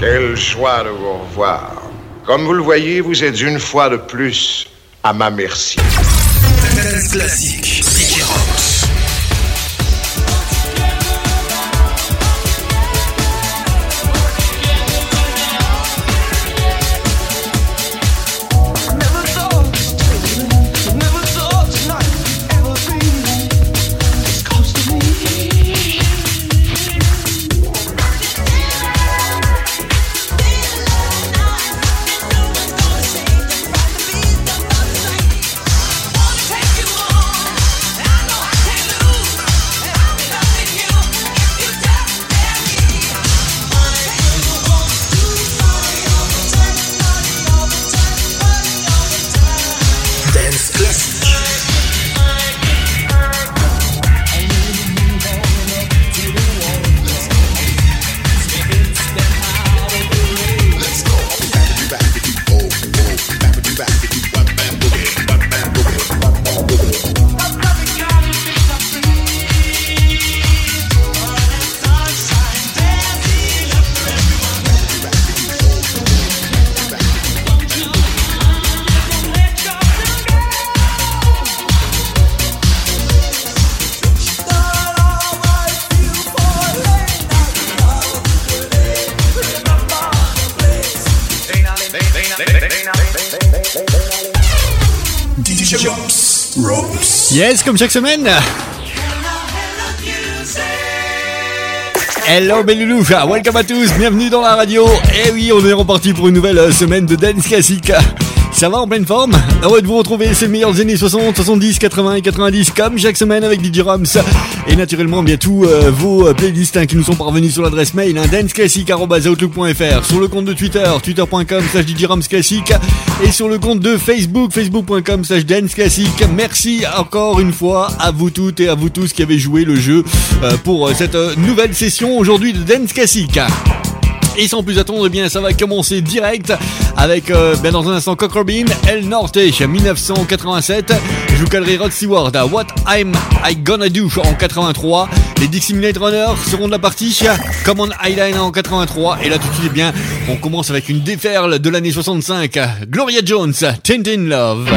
Quelle joie de vous revoir. Comme vous le voyez, vous êtes une fois de plus à ma merci. Comme chaque semaine. Hello Belloulou, welcome à tous, bienvenue dans la radio. Et eh oui, on est reparti pour une nouvelle semaine de dance classique. Ça va en pleine forme? Heureux de vous retrouver ces meilleures années 60, 70, 80 et 90 comme chaque semaine avec DJ Roms. Et naturellement bien tous euh, vos euh, playlists hein, qui nous sont parvenus sur l'adresse mail hein, danceclassique.outlook.fr Sur le compte de Twitter, twitter.com slash DJ Et sur le compte de Facebook, facebook.com slash danceclassique Merci encore une fois à vous toutes et à vous tous qui avez joué le jeu euh, pour cette nouvelle session aujourd'hui de Dance Classique. Et sans plus attendre, eh bien, ça va commencer direct avec, euh, ben, dans un instant, Cock Robin, El Norte, 1987. Je vous calerai Rod Stewart à What I'm I Gonna Do en 83. Les Dixie Minute Runners seront de la partie. Come on Eyeliner en 83. Et là, tout de suite, eh bien, on commence avec une déferle de l'année 65. Gloria Jones, Tintin Love.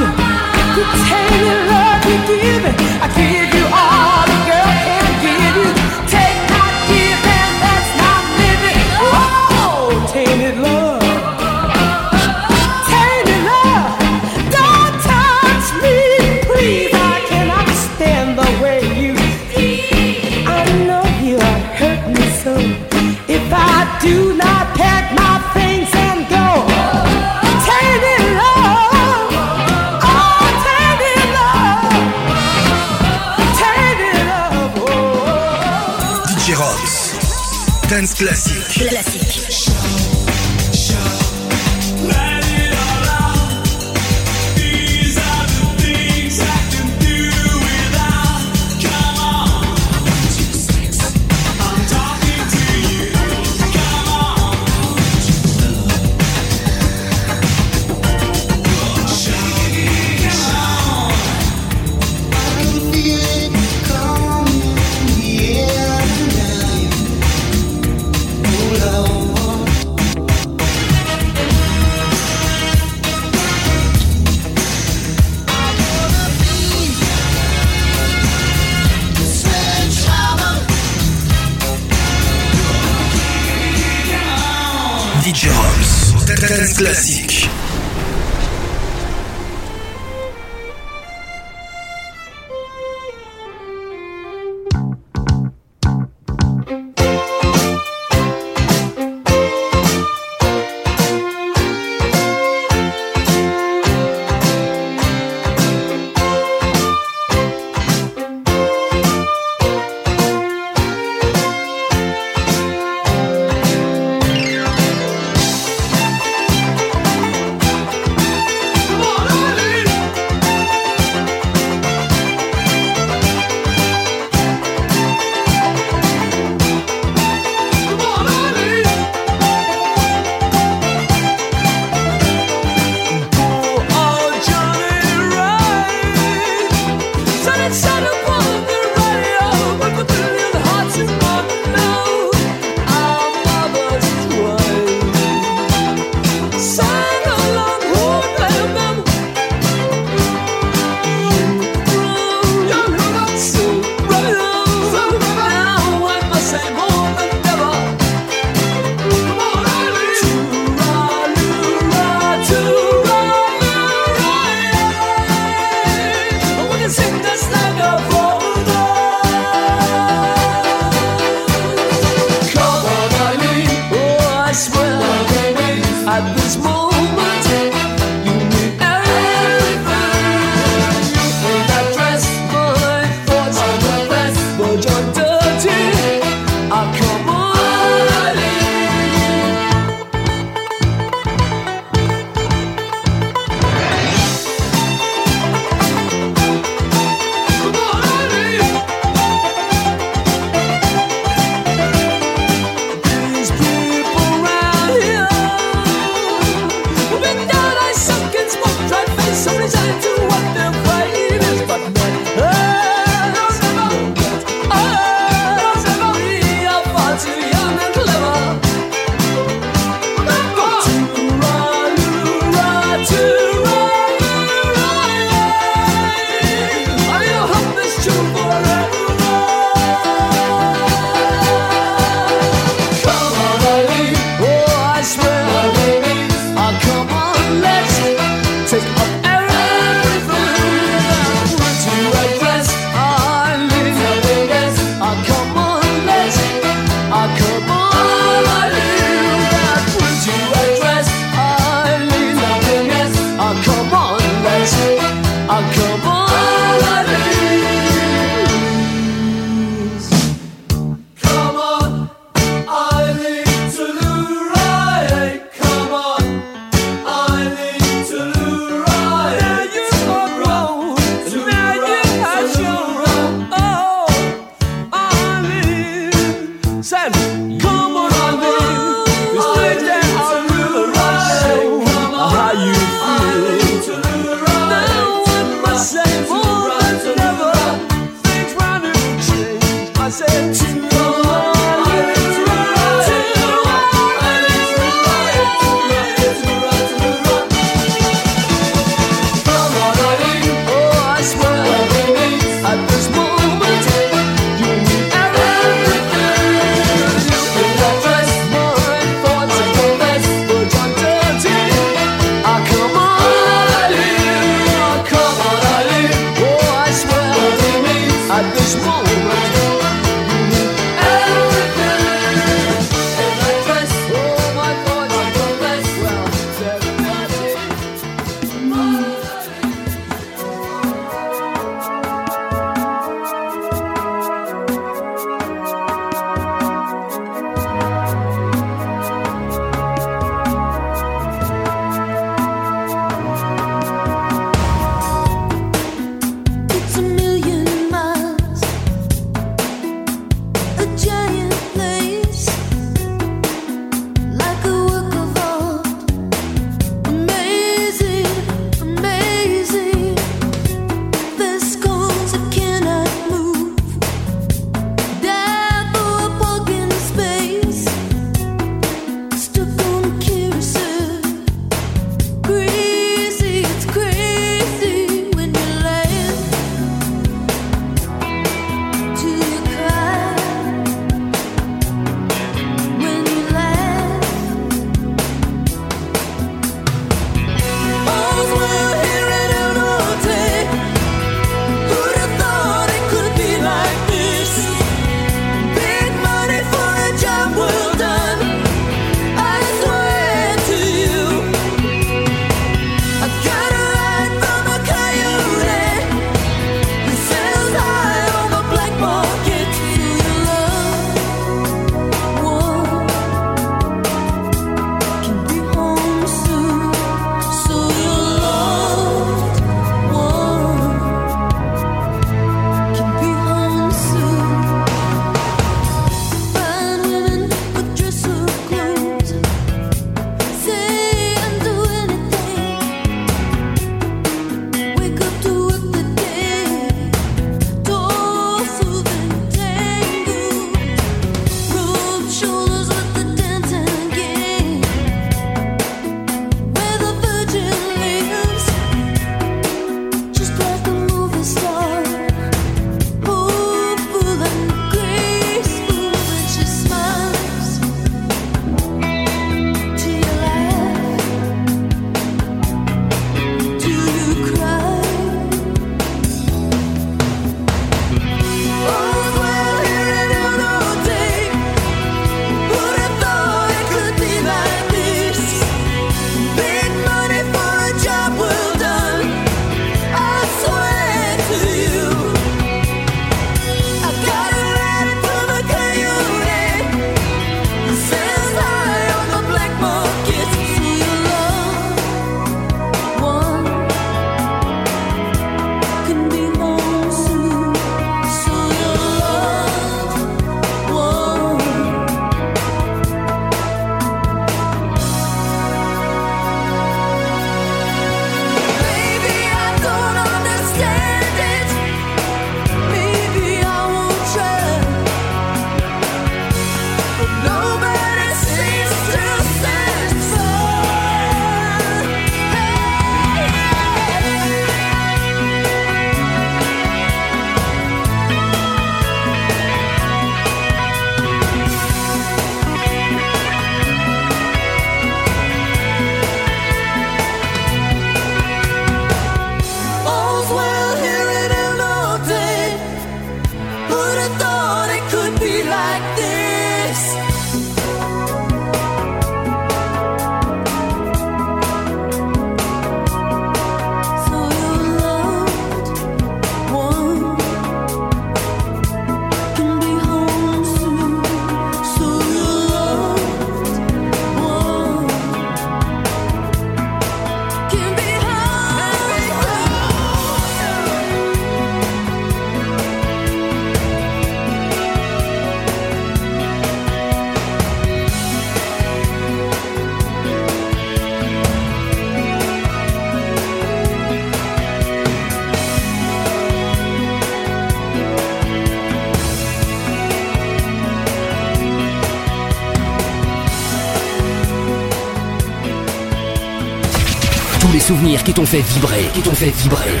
Qui t'ont fait vibrer, qui t'ont fait vibrer.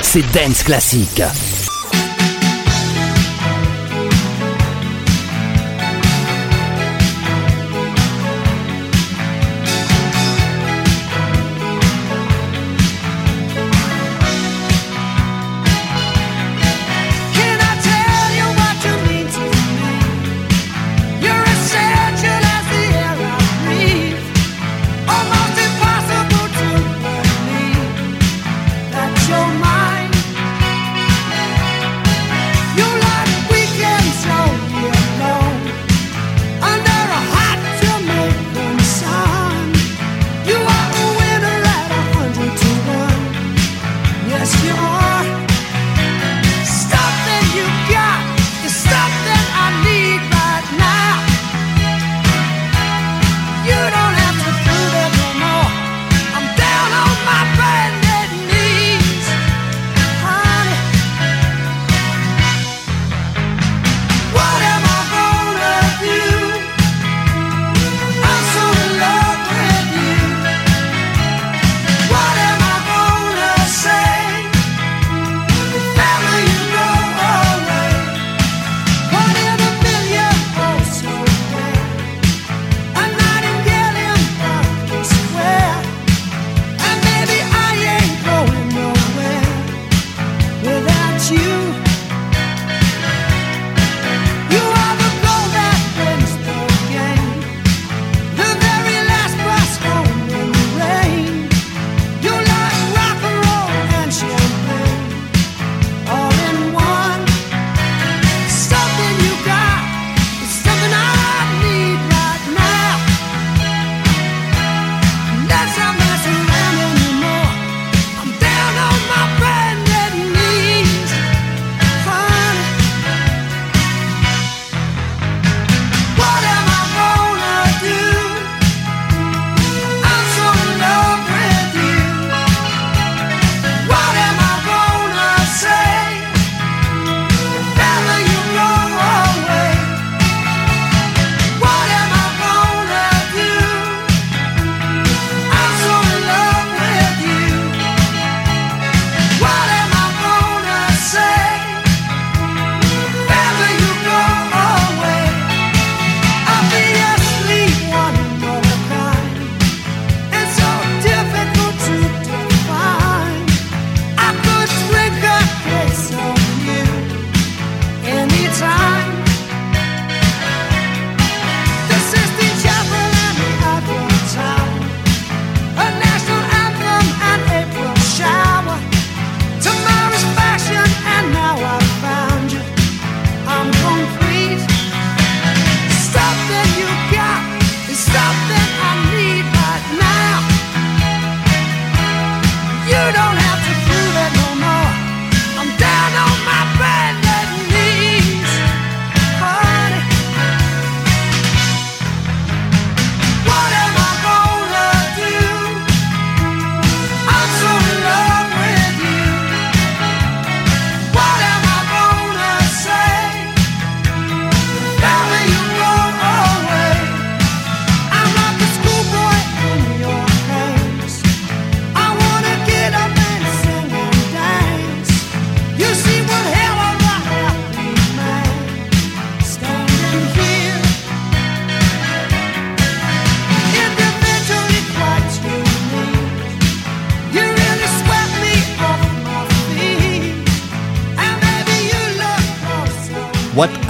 C'est Dance Classique.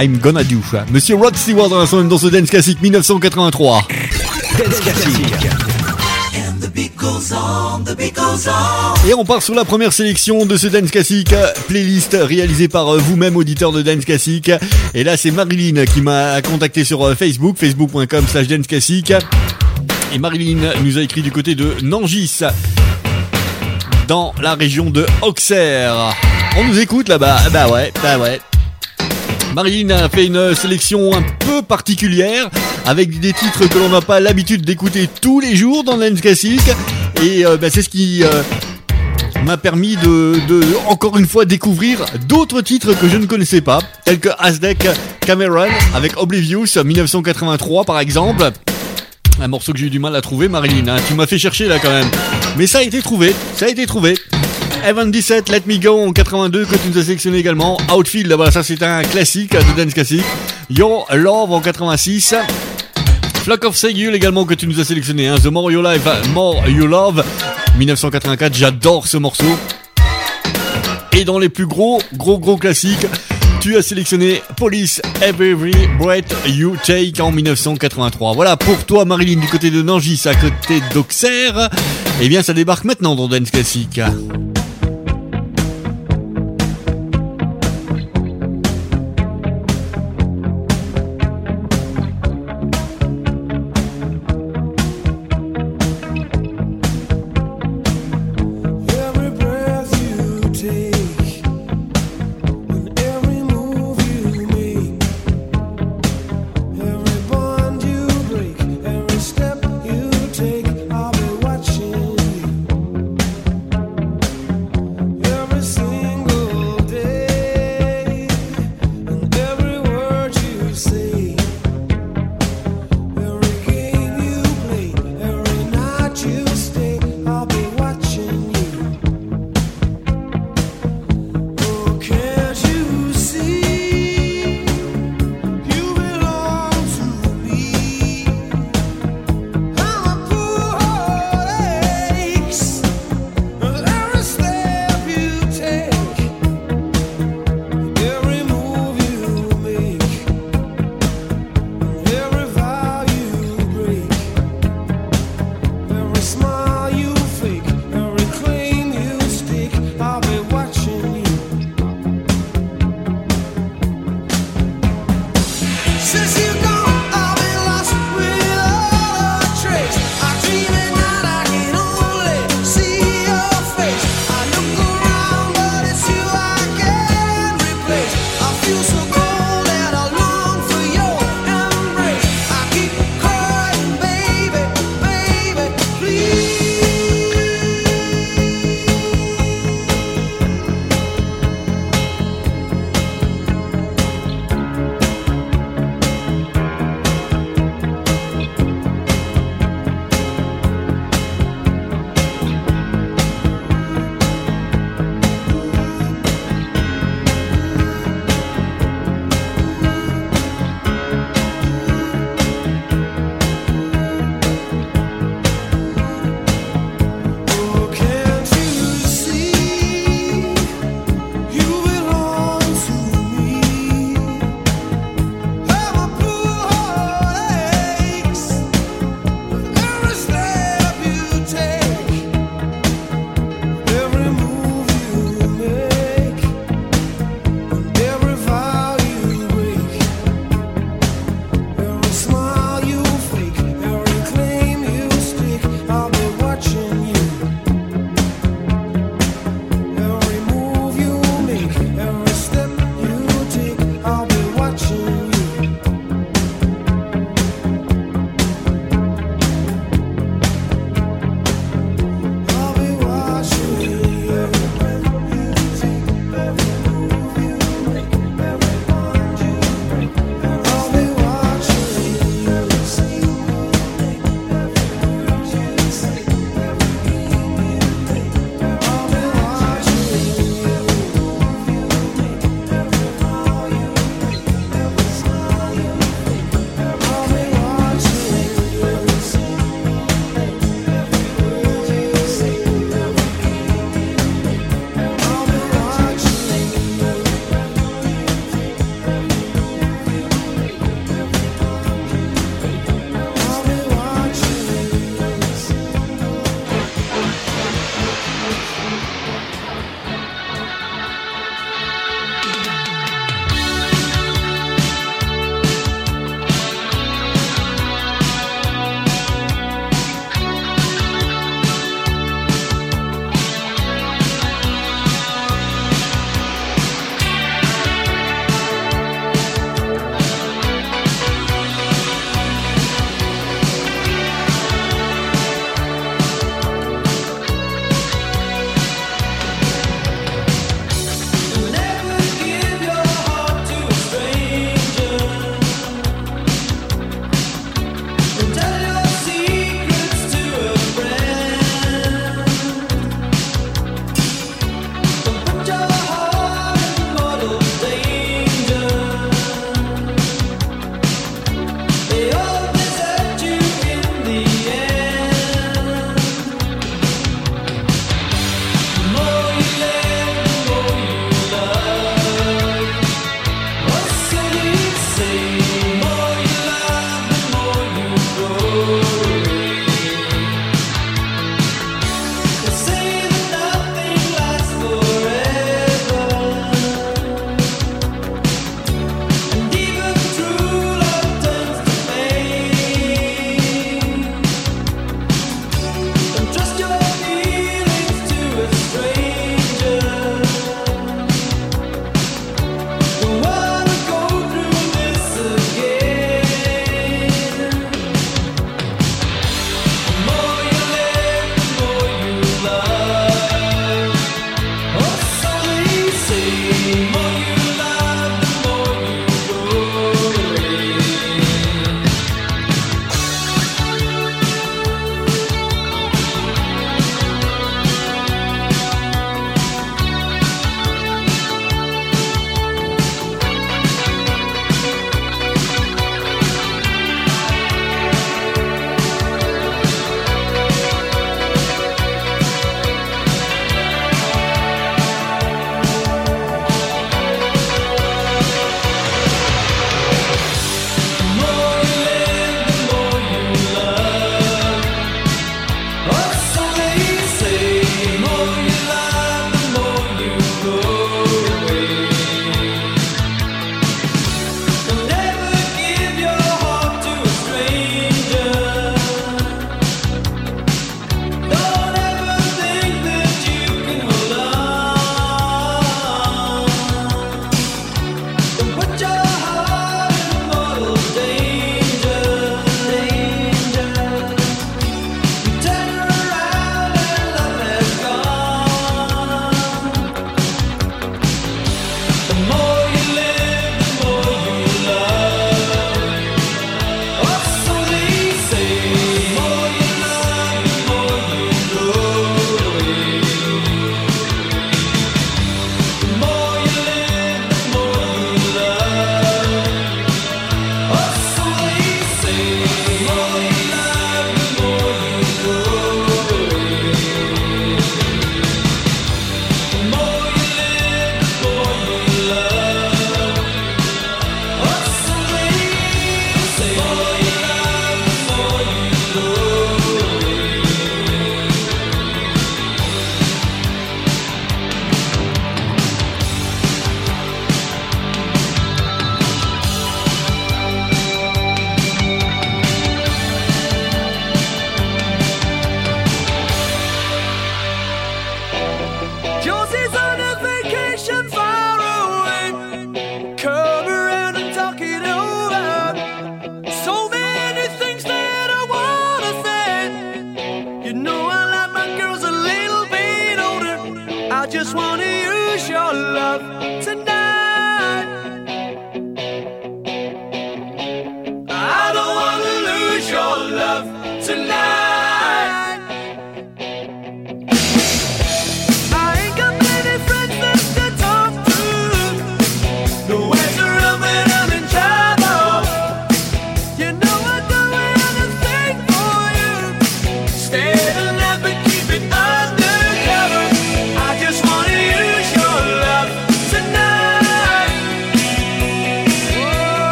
I'm Gonna Do. Monsieur Rod Stewart dans, son, dans ce Dance Classic 1983. Dance Classic. Et on part sur la première sélection de ce Dance Classic, playlist réalisée par euh, vous-même, auditeur de Dance Classic. Et là, c'est Marilyn qui m'a contacté sur euh, Facebook, facebook.com slash Dance Classic. Et Marilyn nous a écrit du côté de Nangis, dans la région de Auxerre. On nous écoute là-bas Bah ouais, bah ouais. Marilyn a fait une sélection un peu particulière avec des titres que l'on n'a pas l'habitude d'écouter tous les jours dans Lens Classic et euh, bah, c'est ce qui euh, m'a permis de, encore une fois découvrir d'autres titres que je ne connaissais pas tels que Aztec Cameron avec Oblivious 1983 par exemple Un morceau que j'ai eu du mal à trouver, Marilyn. Hein. Tu m'as fait chercher là quand même. Mais ça a été trouvé, ça a été trouvé. Evan 17, Let Me Go en 82 que tu nous as sélectionné également. Outfield, voilà, ça c'est un classique de dance classique. Your Love en 86. Flock of Seagull également que tu nous as sélectionné. Hein. The More You Live, More You Love 1984. J'adore ce morceau. Et dans les plus gros, gros, gros classiques, tu as sélectionné Police Every Breath You Take en 1983. Voilà pour toi Marilyn du côté de Nangis à côté d'Auxerre. Eh bien ça débarque maintenant dans Dance Classique.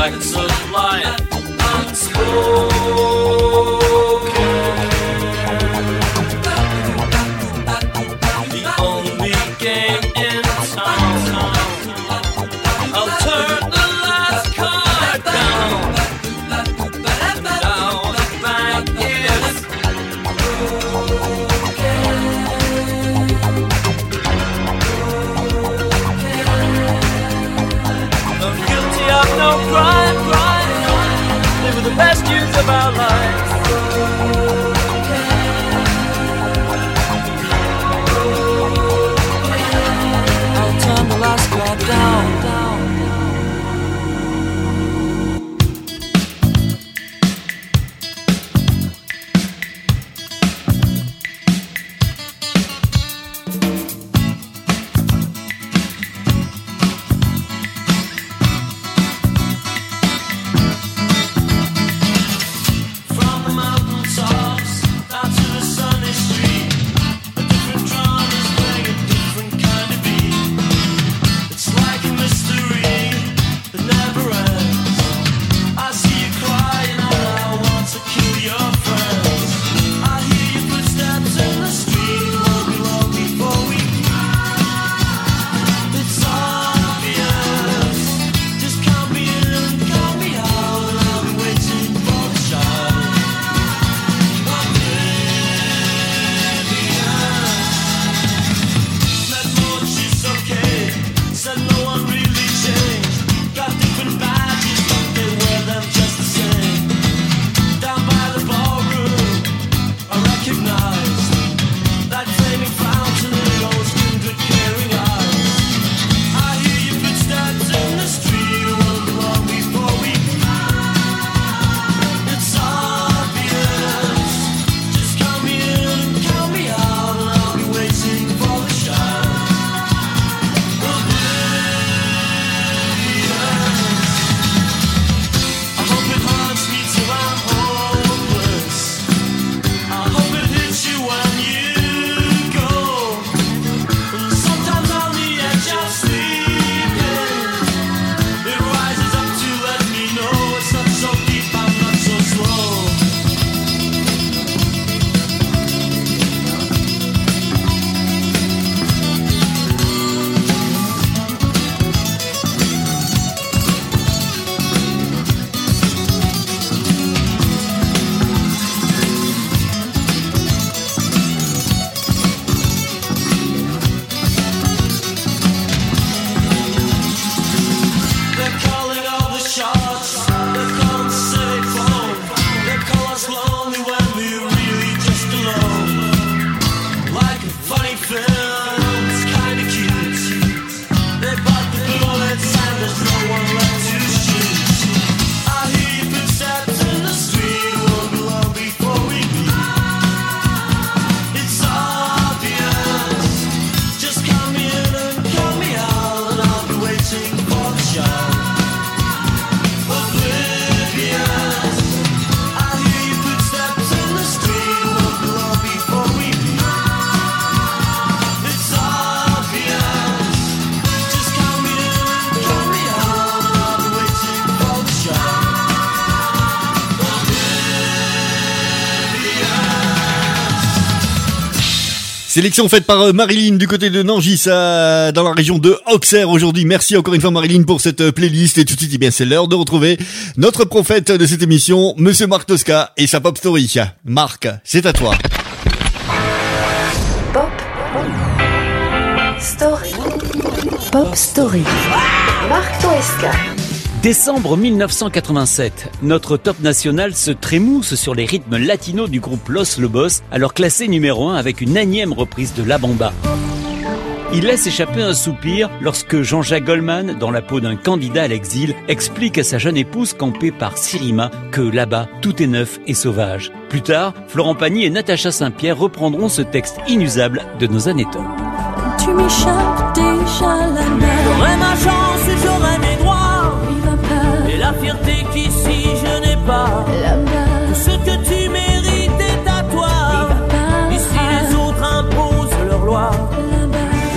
The facts of life unspoken. Sélection faite par euh, Marilyn du côté de Nangis dans la région de Auxerre aujourd'hui. Merci encore une fois Marilyn pour cette euh, playlist et tout de suite, eh bien, c'est l'heure de retrouver notre prophète de cette émission, Monsieur Marc Tosca et sa pop story. Marc, c'est à toi. Pop Story. Pop Story. Marc Toesca. Décembre 1987, notre top national se trémousse sur les rythmes latinos du groupe Los Lobos, alors classé numéro 1 avec une énième reprise de La Bamba. Il laisse échapper un soupir lorsque Jean-Jacques Goldman, dans la peau d'un candidat à l'exil, explique à sa jeune épouse campée par Sirima que là-bas, tout est neuf et sauvage. Plus tard, Florent Pagny et Natacha Saint-Pierre reprendront ce texte inusable de nos années top. Tu m'échappes déjà la mer. Ce que tu mérites à toi. Ici les autres imposent.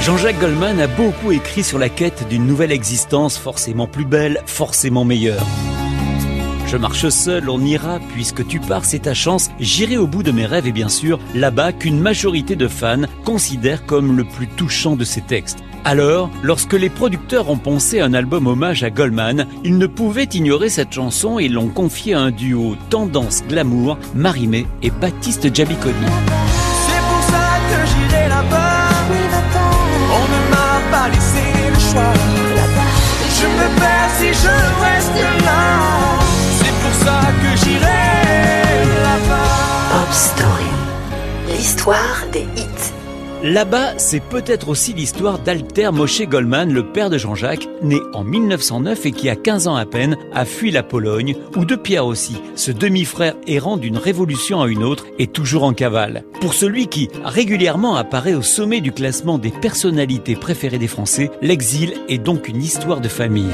Jean-Jacques Goldman a beaucoup écrit sur la quête d'une nouvelle existence forcément plus belle, forcément meilleure. Je marche seul, on ira, puisque tu pars, c'est ta chance. J'irai au bout de mes rêves et bien sûr, là-bas, qu'une majorité de fans considèrent comme le plus touchant de ces textes. Alors, lorsque les producteurs ont pensé un album hommage à Goldman, ils ne pouvaient ignorer cette chanson et l'ont confiée à un duo tendance glamour, Marimé et Baptiste Giabiconi. C'est pour ça que j'irai là-bas. On ne m'a pas laissé le choix. Je me perds si je reste là. C'est pour ça que j'irai là-bas. Pop Story. L'histoire des hits. Là-bas, c'est peut-être aussi l'histoire d'Alter Moshe Goldman, le père de Jean-Jacques, né en 1909 et qui a 15 ans à peine a fui la Pologne, ou de Pierre aussi, ce demi-frère errant d'une révolution à une autre et toujours en cavale. Pour celui qui régulièrement apparaît au sommet du classement des personnalités préférées des Français, l'exil est donc une histoire de famille.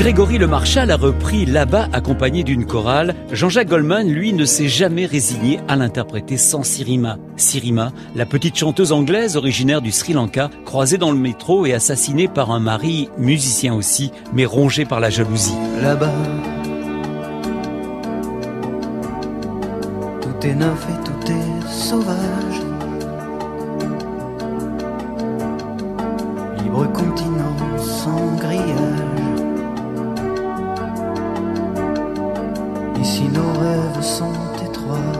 Grégory Le Marchal a repris là-bas accompagné d'une chorale, Jean-Jacques Goldman, lui, ne s'est jamais résigné à l'interpréter sans Sirima. Sirima, la petite chanteuse anglaise originaire du Sri Lanka, croisée dans le métro et assassinée par un mari, musicien aussi, mais rongé par la jalousie. là-bas. Tout est neuf et tout est sauvage. Libre continent Ici nos rêves sont étroits.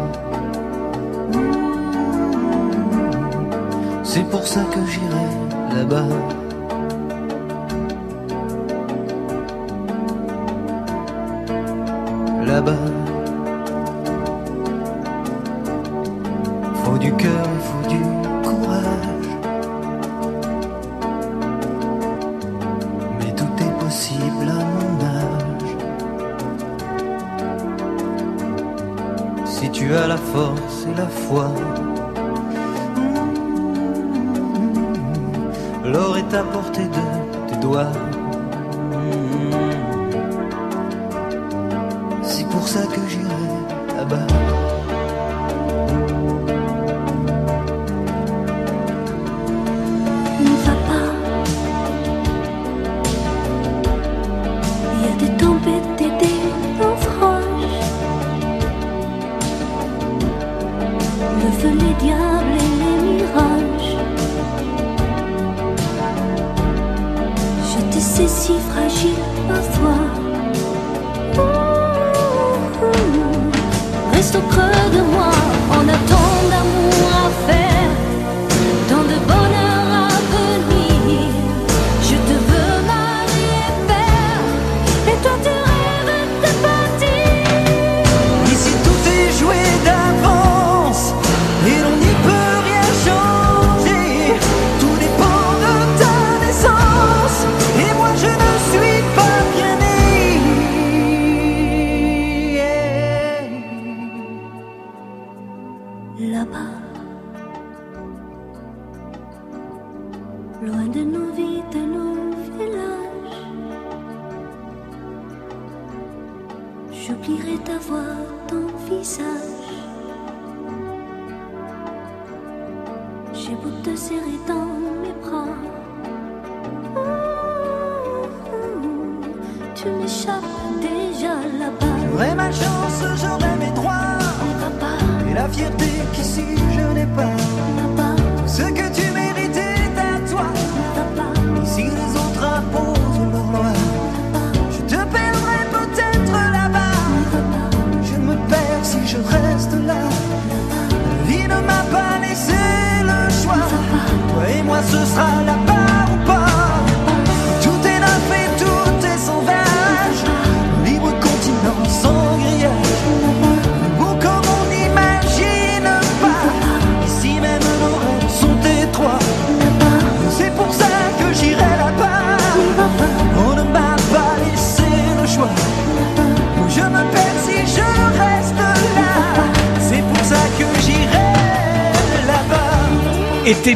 C'est pour ça que j'irai là-bas. là-bas.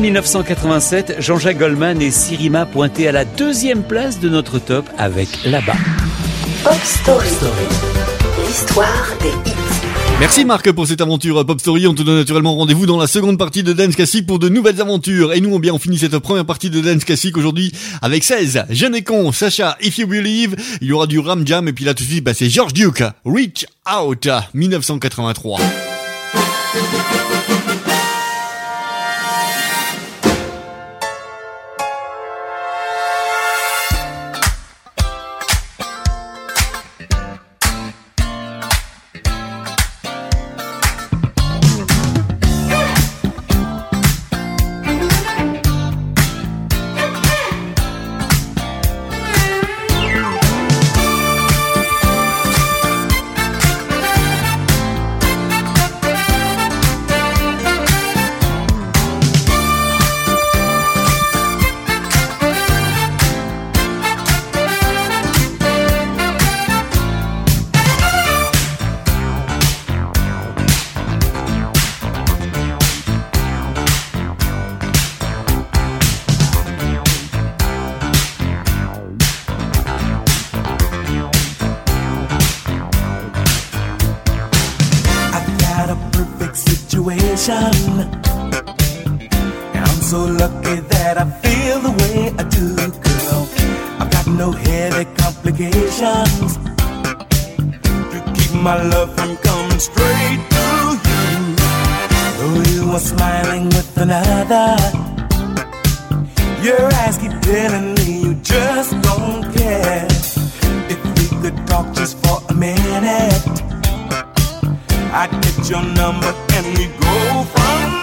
1987, Jean-Jacques Goldman et Sirima pointaient à la deuxième place de notre top avec là-bas. Pop Story. L'histoire des hits. Merci Marc pour cette aventure Pop Story. On te donne naturellement rendez-vous dans la seconde partie de Dance Classic pour de nouvelles aventures. Et nous, on, finit cette première partie de Dance Classic aujourd'hui avec 16. Jeanne Con, Sacha, If You Believe. Il y aura du Ram Jam. Et puis là, tout de suite, bah, c'est George Duke. Reach Out 1983. love from coming straight to you. Though you are smiling with another, your eyes keep telling me you just don't care. If we could talk just for a minute, I'd get your number and we go from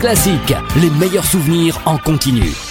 Classique, les meilleurs souvenirs en continu.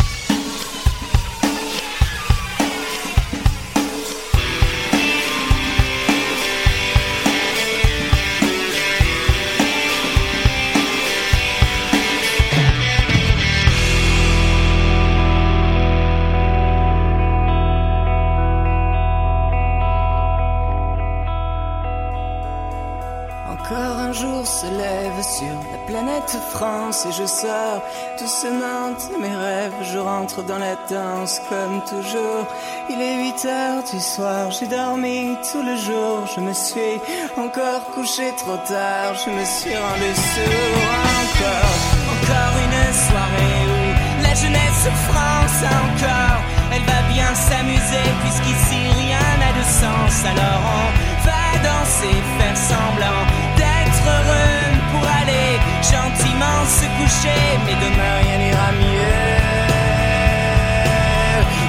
Se lève sur la planète France et je sors doucement de mes rêves. Je rentre dans la danse comme toujours. Il est 8 heures du soir, j'ai dormi tout le jour. Je me suis encore couché trop tard, je me suis rendu sourd encore. Encore une soirée où la jeunesse France encore. Elle va bien s'amuser puisqu'ici rien n'a de sens. Alors on va danser, faire semblant gentiment se coucher. Mais demain rien n'ira mieux.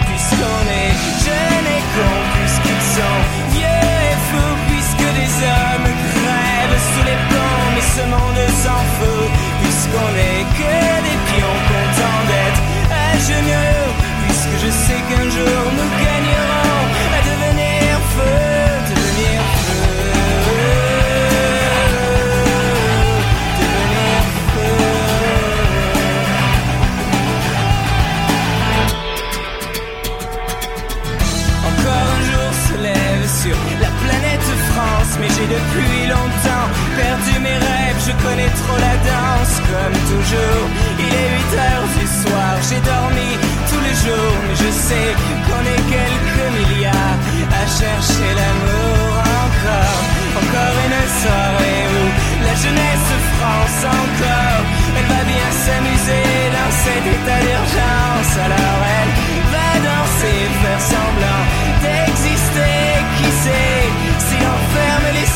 Puisqu'on est jeunes et cons, puisqu'ils sont vieux et fous, puisque des hommes crèvent sous les ponts. Mais ce monde s'en fout, puisqu'on est que des pions contents d'être à genoux. Puisque je sais qu'un jour nous gagnerons à devenir feu, j'ai depuis longtemps perdu mes rêves. Je connais trop la danse, comme toujours. Il est 8 heures du soir, j'ai dormi tous les jours, mais je sais qu'on est quelques milliards à chercher l'amour encore. Encore une soirée où la jeunesse France encore, elle va bien s'amuser dans cet état d'urgence. Alors elle va danser, faire semblant d'exister. Qui sait?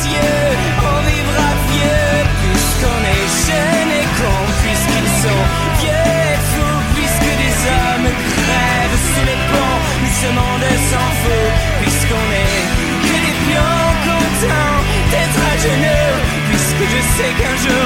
On vivra vieux puisqu'on est jeunes et cons, puisqu'ils sont vieux et fous, puisque des hommes crèvent sous les ponts. Mais ce monde s'en fout puisqu'on est que des pions contents d'être à genoux. Puisque je sais qu'un jour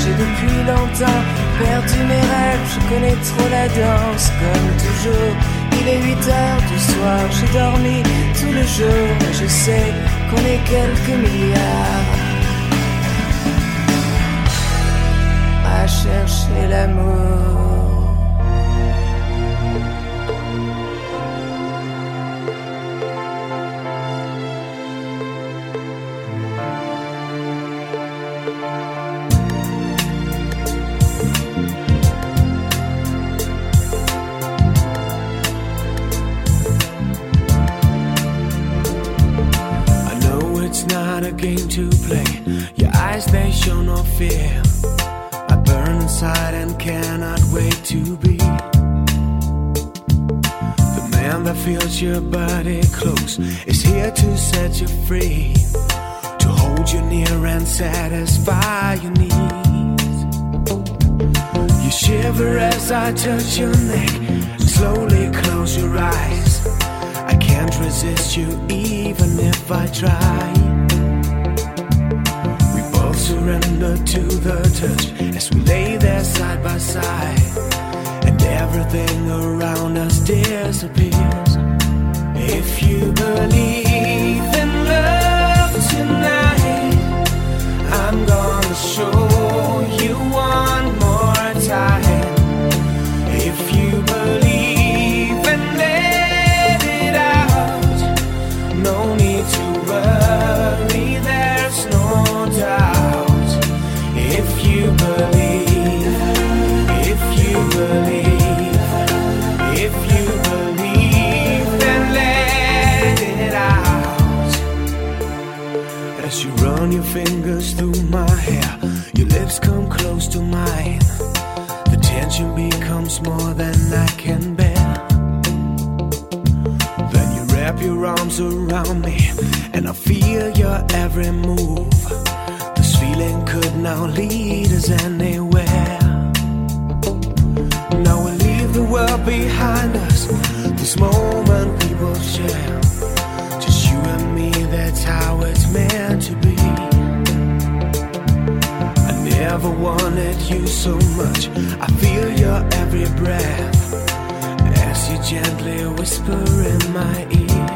J'ai depuis longtemps perdu mes rêves. Je connais trop la danse, comme toujours. Il est 8 heures du soir, j'ai dormi tout le jour. Mais je sais qu'on est quelques milliards à chercher l'amour. That feels your body close. Is here to set you free, to hold you near and satisfy your needs. You shiver as I touch your neck. Slowly close your eyes. I can't resist you even if I try. We both surrender to the touch as we lay there side by side, everything around us disappears. If you believe in love tonight, I'm gonna show you one more time. come close to mine, the tension becomes more than I can bear. Then you wrap your arms around me, and I feel your every move. This feeling could now lead us anywhere. Now we leave the world behind us. This moment. wanted you so much. I feel your every breath as you gently whisper in my ear.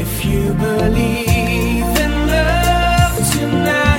If you believe in love tonight.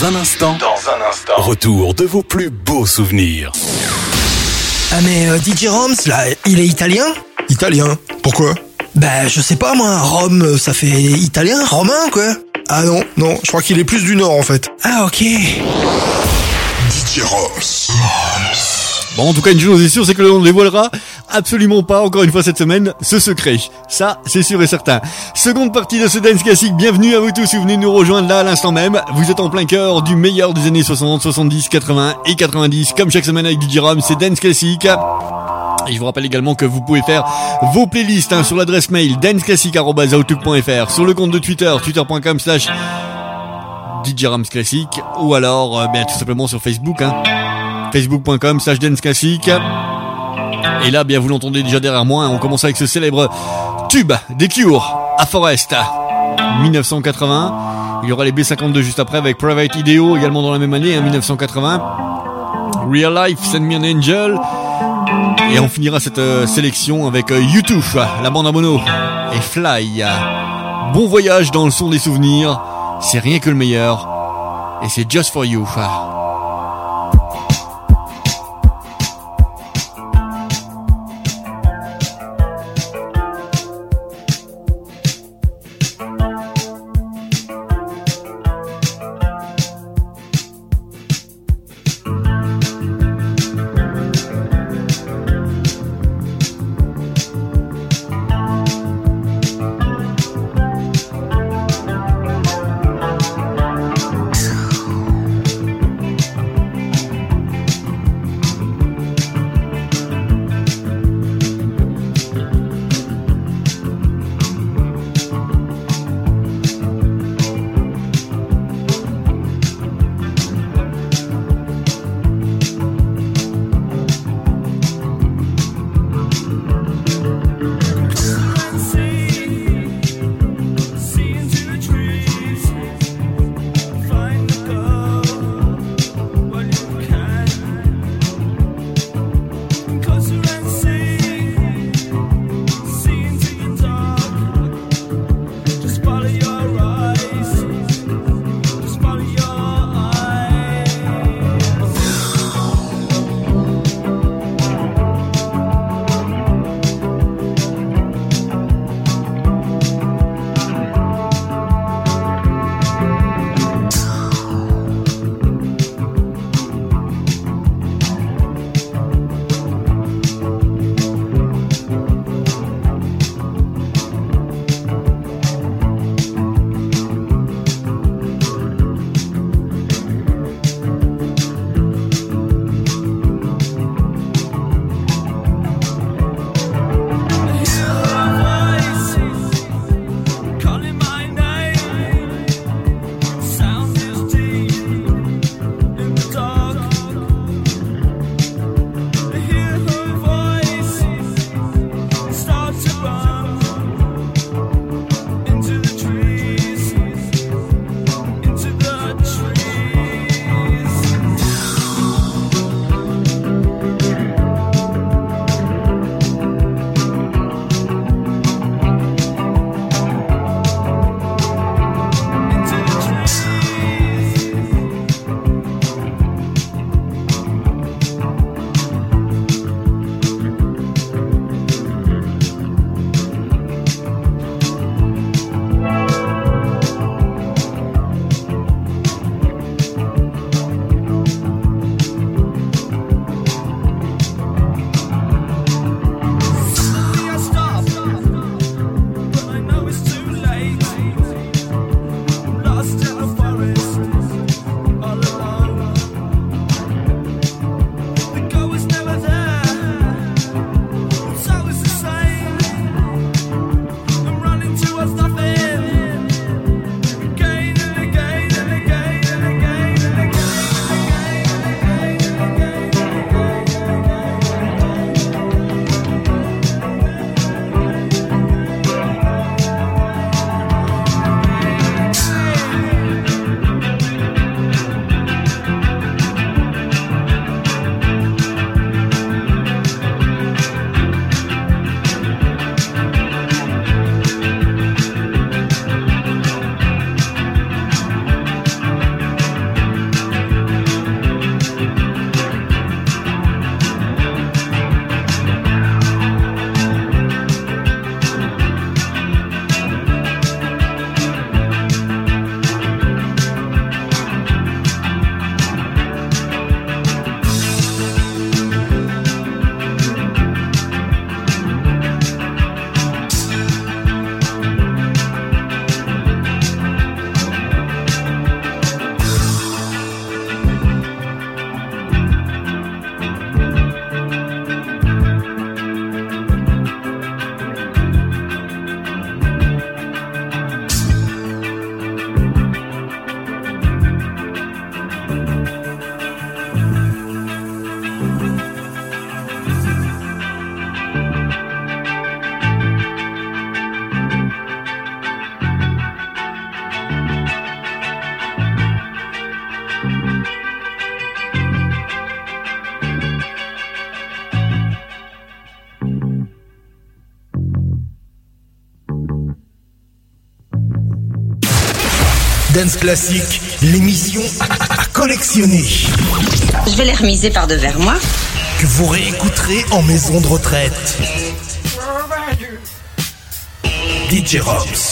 Dans un instant, dans un instant, retour de vos plus beaux souvenirs. Ah mais euh, DJ Roms, là, il est italien? Italien Pourquoi? Bah je sais pas moi, Rome euh, ça fait italien, romain quoi? Ah non, non, je crois qu'il est plus du nord en fait. Ah ok. DJ Roms. Bon, en tout cas, une chose est sûre, c'est que l'on dévoilera absolument pas, encore une fois cette semaine, ce secret. Ça, c'est sûr et certain. Seconde partie de ce Dance Classique. Bienvenue à vous tous. Si vous venez nous rejoindre là à l'instant même, vous êtes en plein cœur du meilleur des années 60, 70, 80 et 90. Comme chaque semaine avec DJ Rom, c'est Dance Classique. Et je vous rappelle également que vous pouvez faire vos playlists hein, sur l'adresse mail danceclassique.outlook.fr, sur le compte de Twitter, twitter.com slash DJ Rams Classique, ou alors, euh, tout simplement sur Facebook, hein, facebook.com slash dance classique. Et là, bien, vous l'entendez déjà derrière moi, hein, on commence avec ce célèbre tube des Cure à Forest, 1980. Il y aura les B52 juste après avec Private Ideo également dans la même année, hein, 1980. Real Life, Send Me an Angel. Et on finira cette euh, sélection avec euh, YouTube, la bande à mono et Fly. Bon voyage dans le son des souvenirs, c'est rien que le meilleur. Et c'est Just for You. Dance Classique, l'émission à collectionner. Je vais les remiser par devers moi. Que vous réécouterez en maison de retraite. DJ Robs.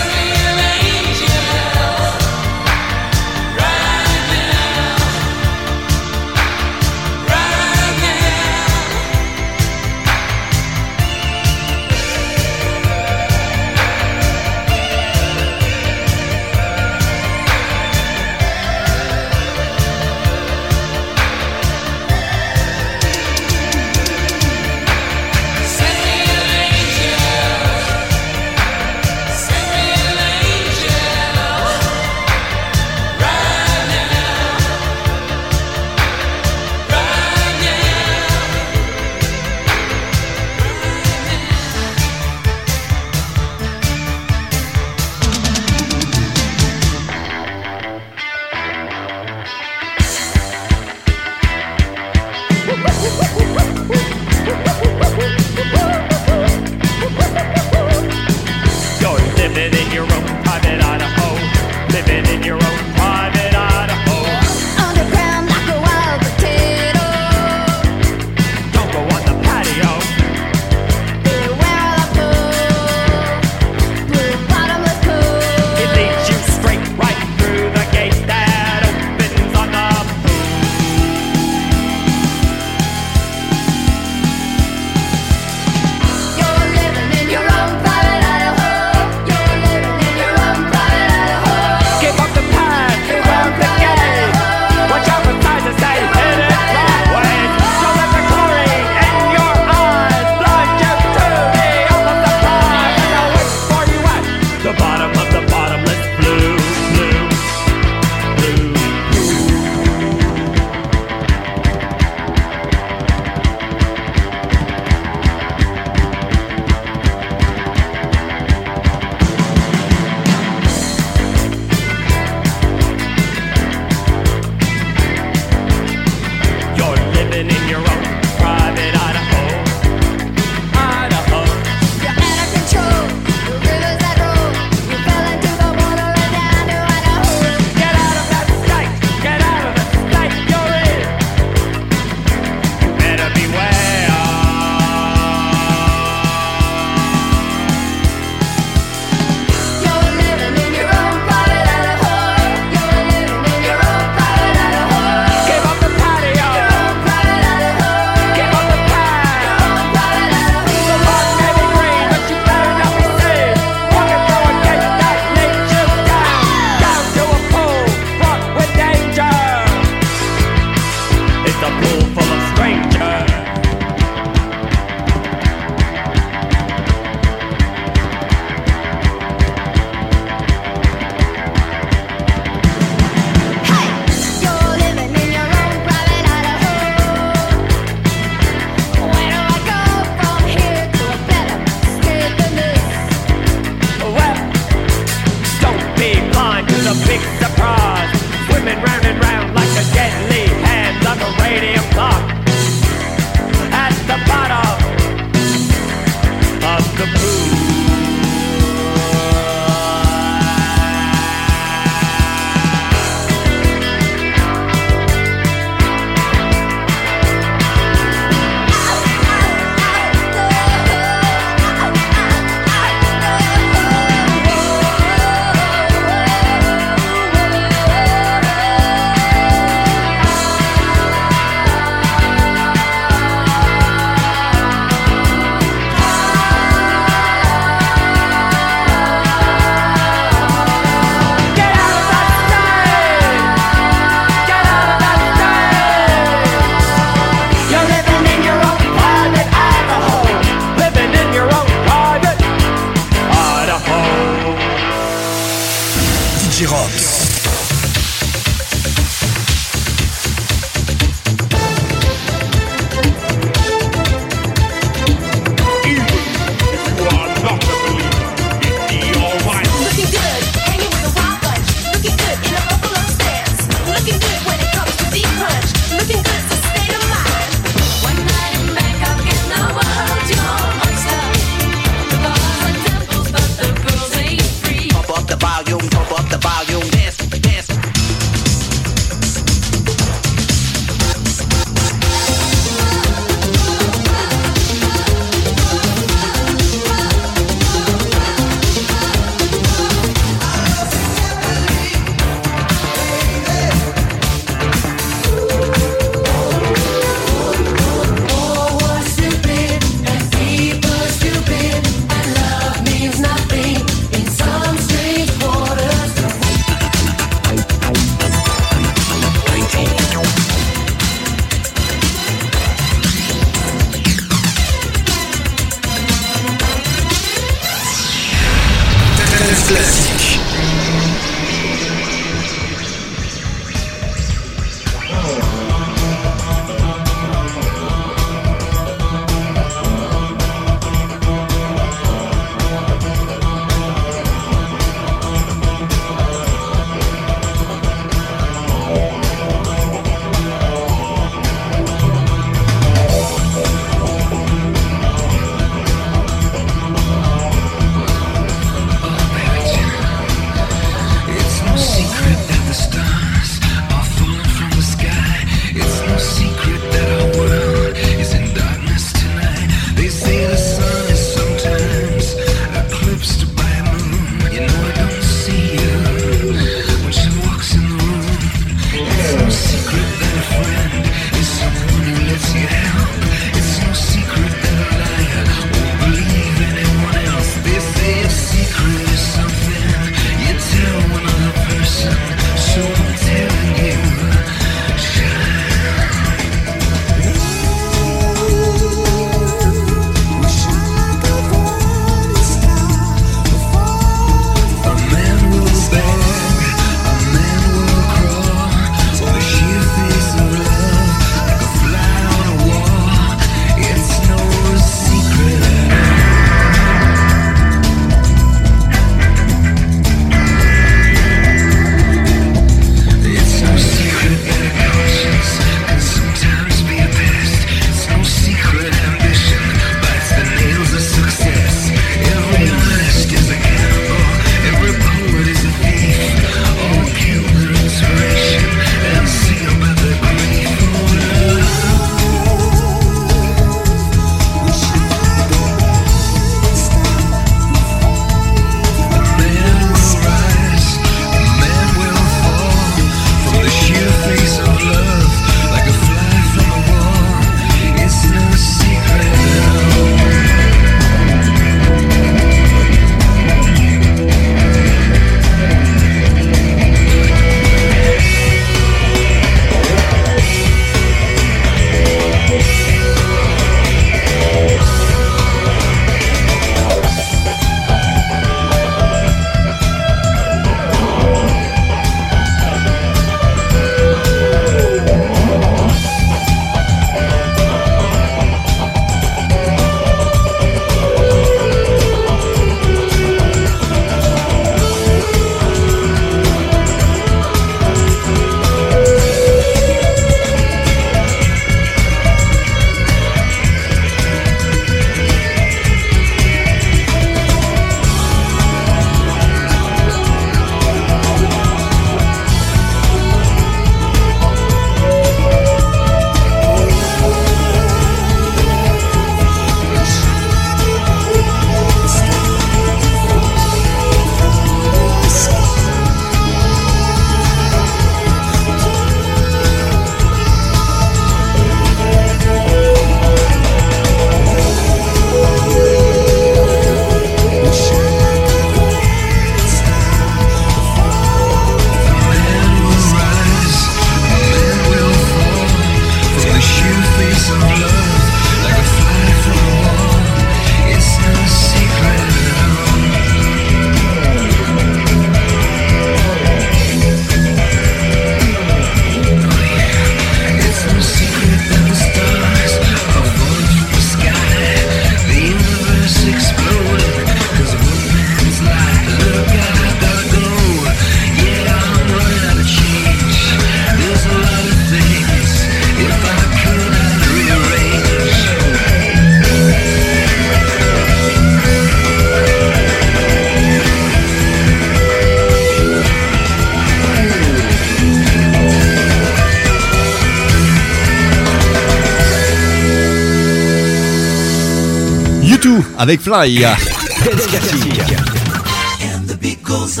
Goes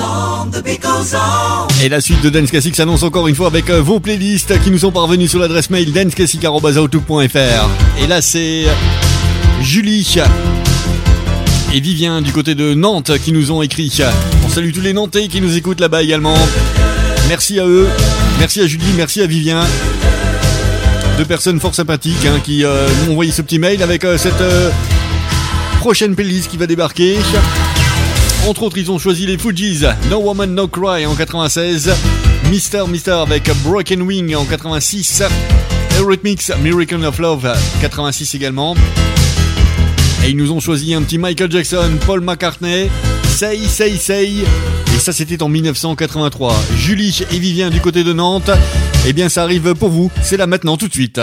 on. Et la suite de Dance Classic s'annonce encore une fois avec euh, vos playlists qui nous sont parvenus sur l'adresse mail danceclassic.outlook.fr. Et là, c'est Julie et Vivien du côté de Nantes qui nous ont écrit. On salue tous les Nantais qui nous écoutent là-bas également. Merci à eux, merci à Julie, merci à Vivien. Deux personnes fort sympathiques hein, qui euh, m'ont envoyé ce petit mail avec euh, cette euh, prochaine playlist qui va débarquer. Entre autres, ils ont choisi les Fujis, No Woman No Cry en 96, Mister Mister avec Broken Wing en 86, Eurythmics Miracle of Love 86 également. Et ils nous ont choisi un petit Michael Jackson, Paul McCartney, Say Say Say. Et ça c'était en 1983. Julie et Vivien du côté de Nantes. Eh bien ça arrive pour vous, c'est là maintenant tout de suite.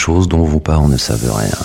Exemple une chose dont vos parents ne savent rien.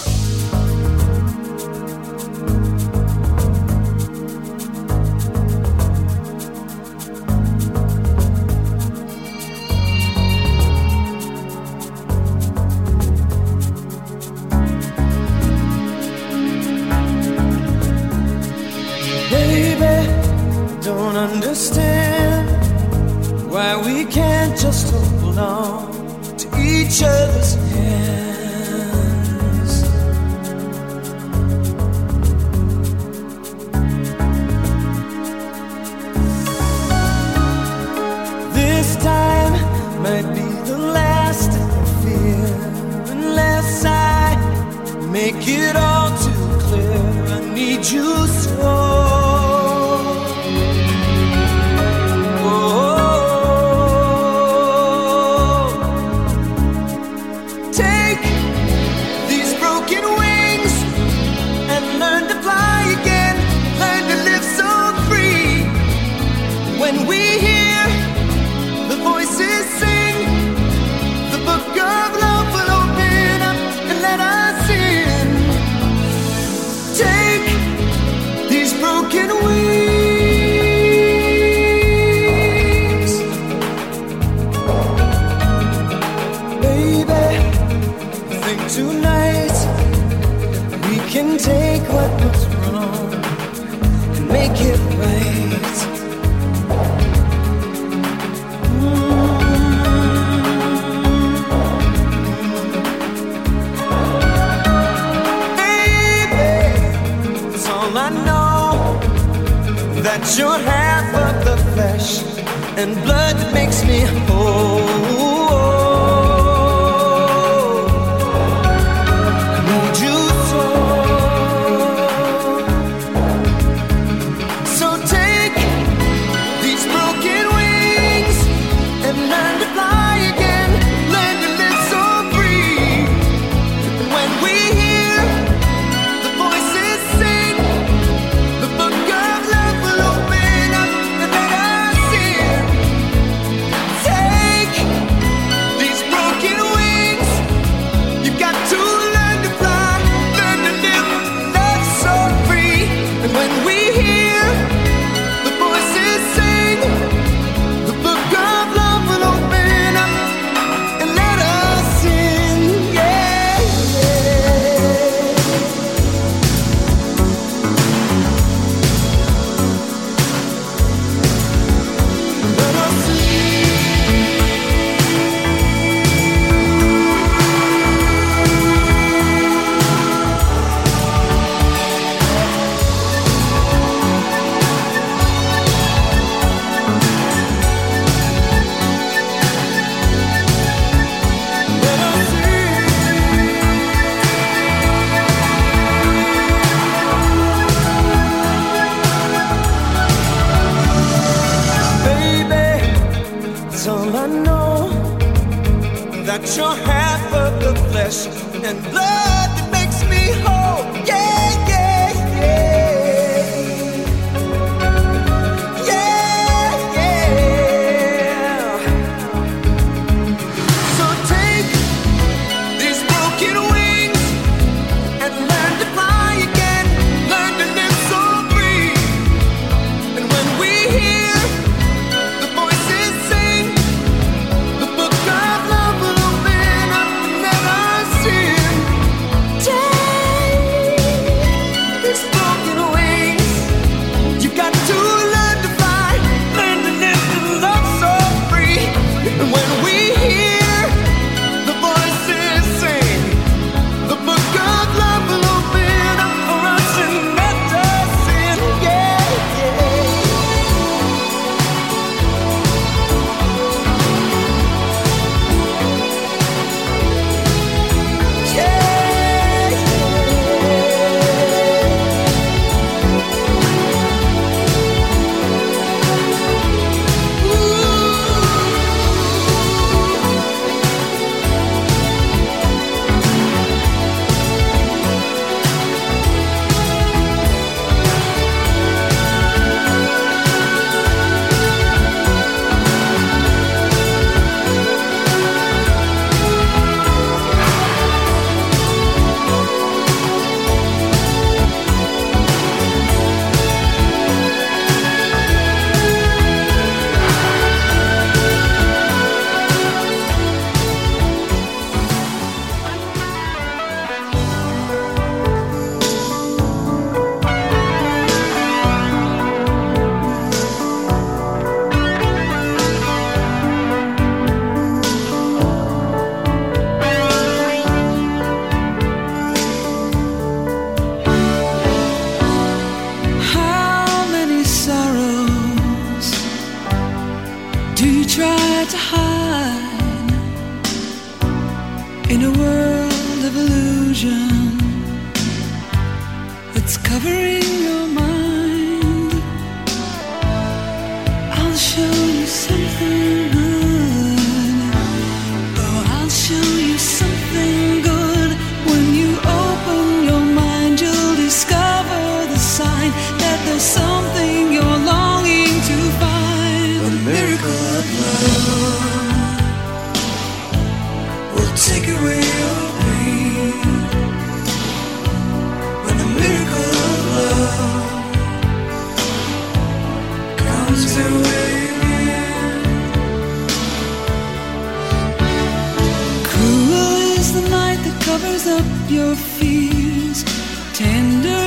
Cruel is the night that covers up your fears. Tender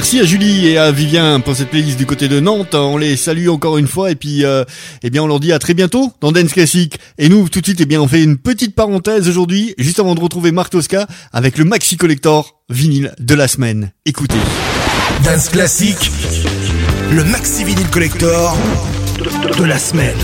Merci à Julie et à Vivien pour cette playlist du côté de Nantes. On les salue encore une fois et puis euh, eh bien on leur dit à très bientôt dans Dance Classic. Et nous tout de suite eh bien on fait une petite parenthèse aujourd'hui juste avant de retrouver Marc Tosca avec le Maxi Collector vinyle de la semaine. Écoutez. Dance classique, le maxi vinyle collector de la semaine.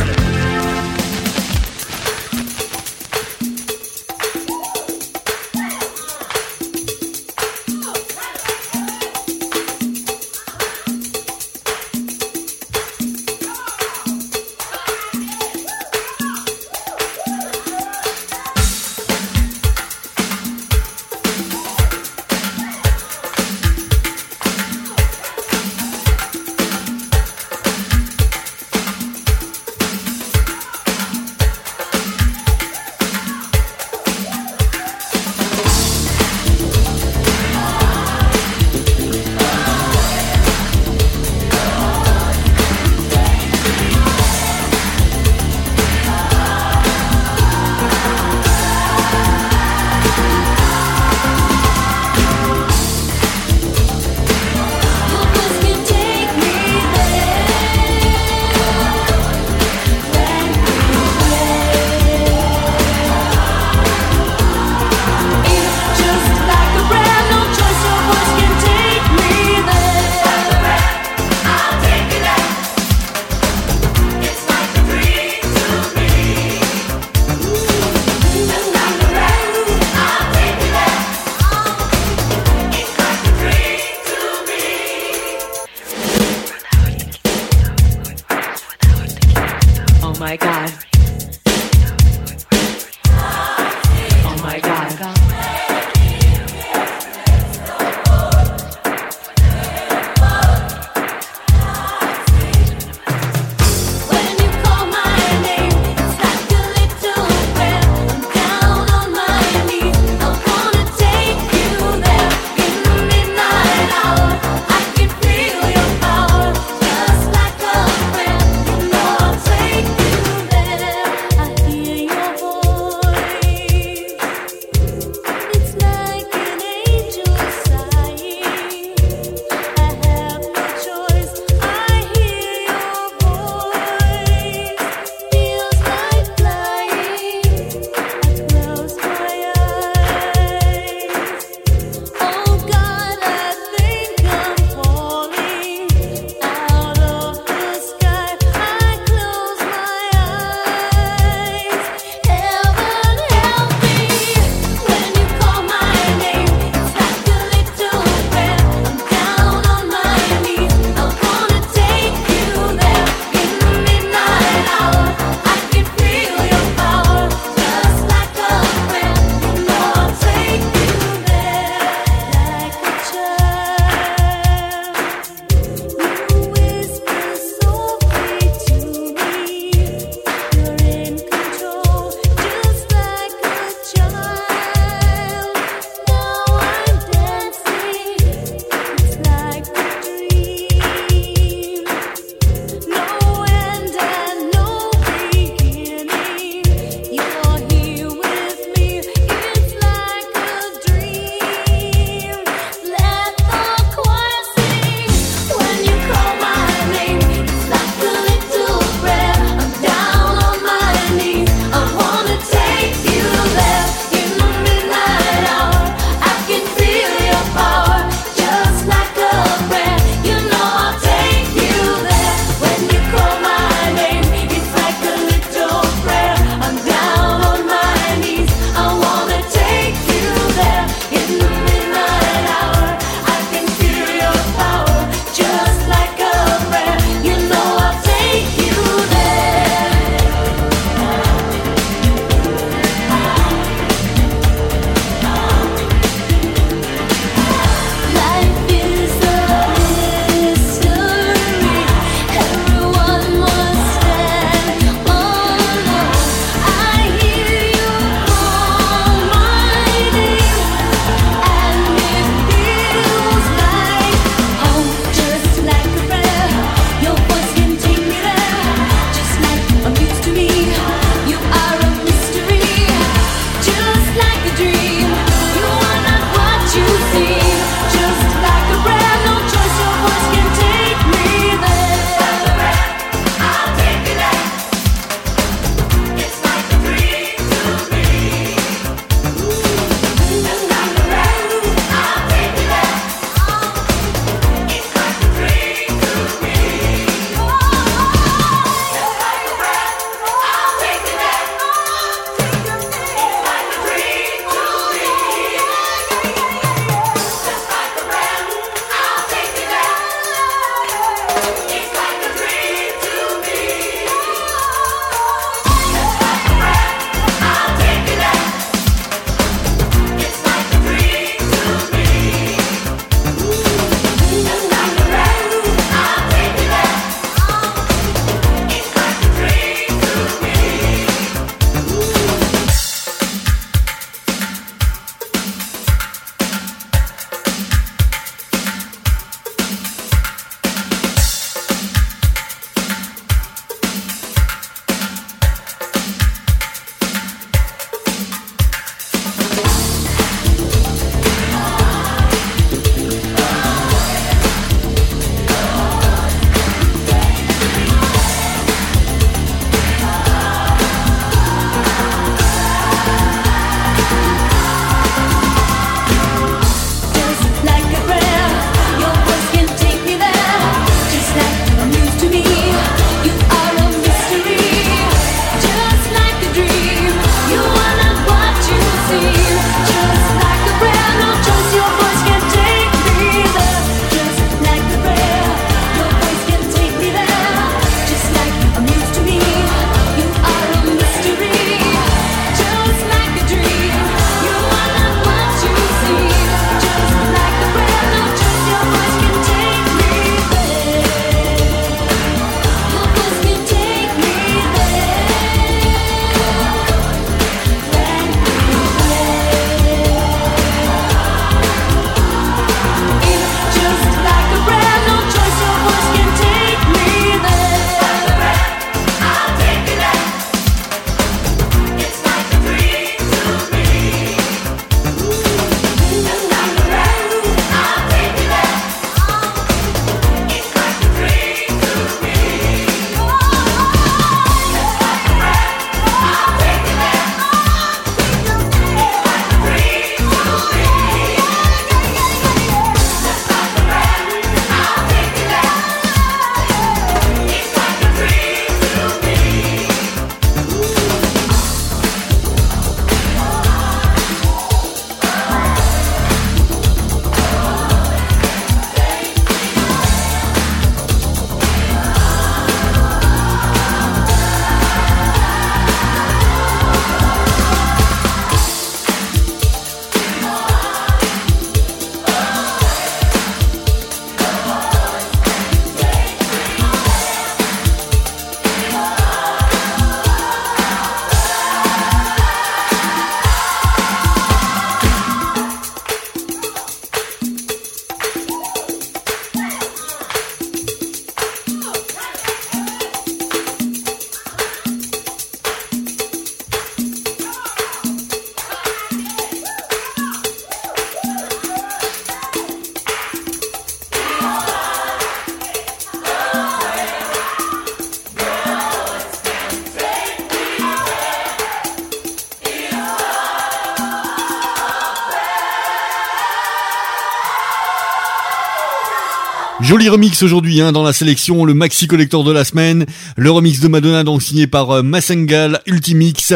Joli remix aujourd'hui hein, dans la sélection, le maxi collector de la semaine, le remix de Madonna donc signé par euh, Massengal Ultimix.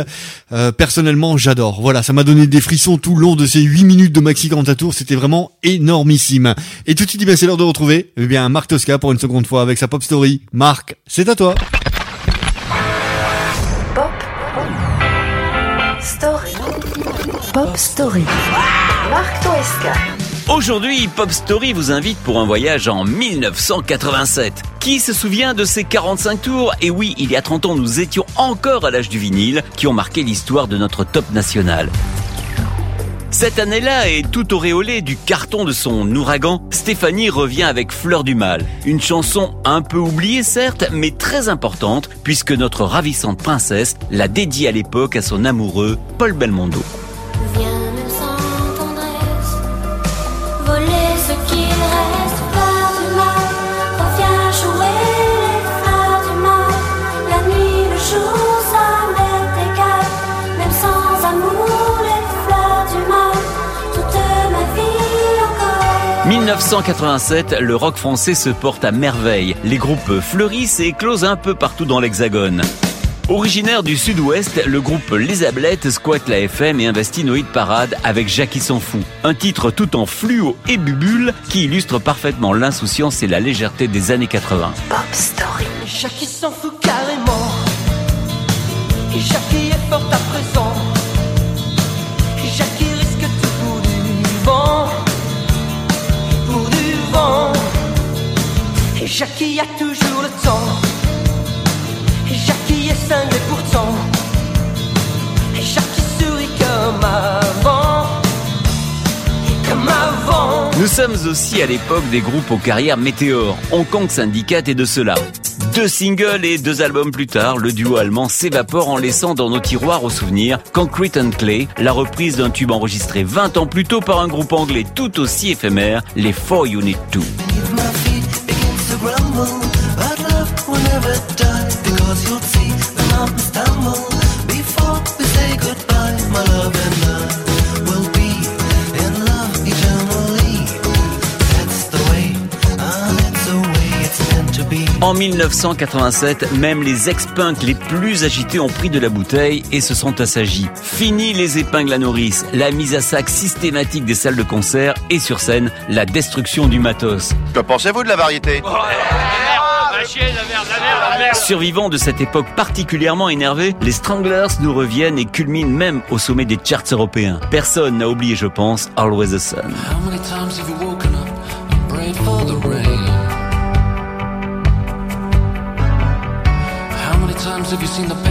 Euh, personnellement, j'adore. Voilà, ça m'a donné des frissons tout le long de ces 8 minutes de maxi 40 tour, c'était vraiment énormissime. Et tout de suite, eh c'est l'heure de retrouver eh bien Marc Tosca pour une seconde fois avec sa pop story. Marc, c'est à toi. Story. Pop Story. Marc Toesca. Aujourd'hui, Pop Story vous invite pour un voyage en 1987. Qui se souvient de ces 45 tours? Et oui, il y a 30 ans, nous étions encore à l'âge du vinyle, qui ont marqué l'histoire de notre top national. Cette année-là est tout auréolée du carton de son ouragan. Stéphanie revient avec Fleur du Mal. Une chanson un peu oubliée certes, mais très importante, puisque notre ravissante princesse l'a dédiée à l'époque à son amoureux, Paul Belmondo. 1987, le rock français se porte à merveille. Les groupes fleurissent et éclosent un peu partout dans l'hexagone. Originaire du sud-ouest, le groupe Les Ablettes squatte la FM et investit nos hit parades avec Jackie s'en fout. Un titre tout en fluo et bubule qui illustre parfaitement l'insouciance et la légèreté des années 80. Pop Story. Jackie s'en fout carrément. Et Jackie Et Jackie a toujours le temps. Et Jackie est cinglé pourtant. Et Jackie sourit comme avant. Comme avant. Nous sommes aussi à l'époque des groupes aux carrières météores. Hong Kong Syndicate et de cela. Deux singles et deux albums plus tard, le duo allemand s'évapore en laissant dans nos tiroirs au souvenir Concrete and Clay, la reprise d'un tube enregistré 20 ans plus tôt par un groupe anglais tout aussi éphémère, les Four Unit 2. En 1987, même les ex-punks les plus agités ont pris de la bouteille et se sont assagis. Fini les épingles à nourrice, la mise à sac systématique des salles de concert et sur scène, la destruction du matos. Que pensez-vous de la variété? Survivants de cette époque particulièrement énervée, les Stranglers nous reviennent et culminent même au sommet des charts européens. Personne n'a oublié, je pense, Always the Sun. Have you seen the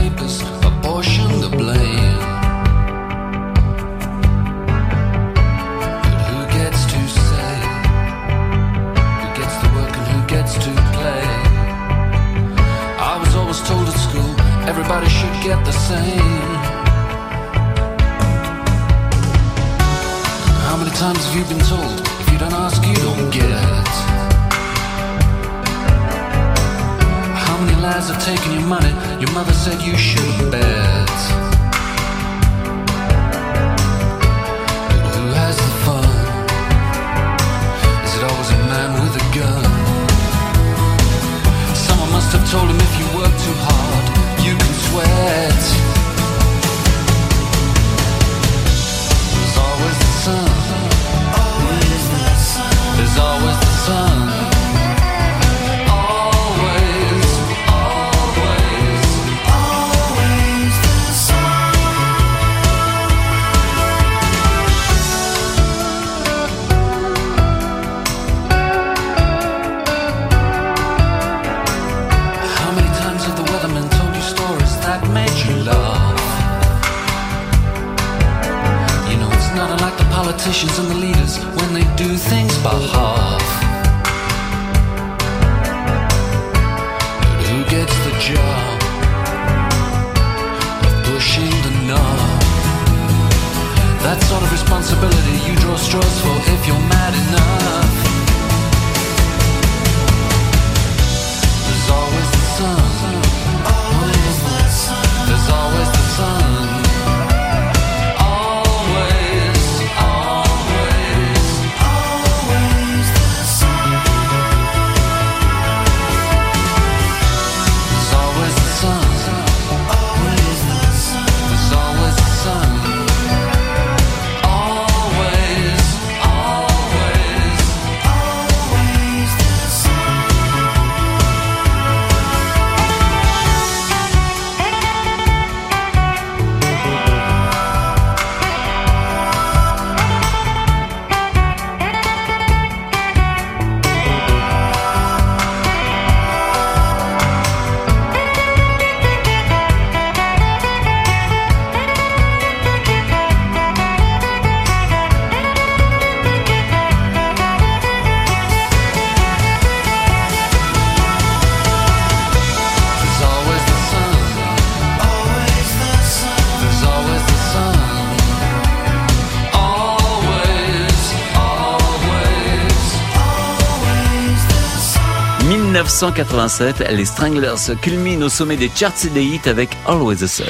1987, les Stranglers culminent au sommet des charts et des hits avec Always the Sun.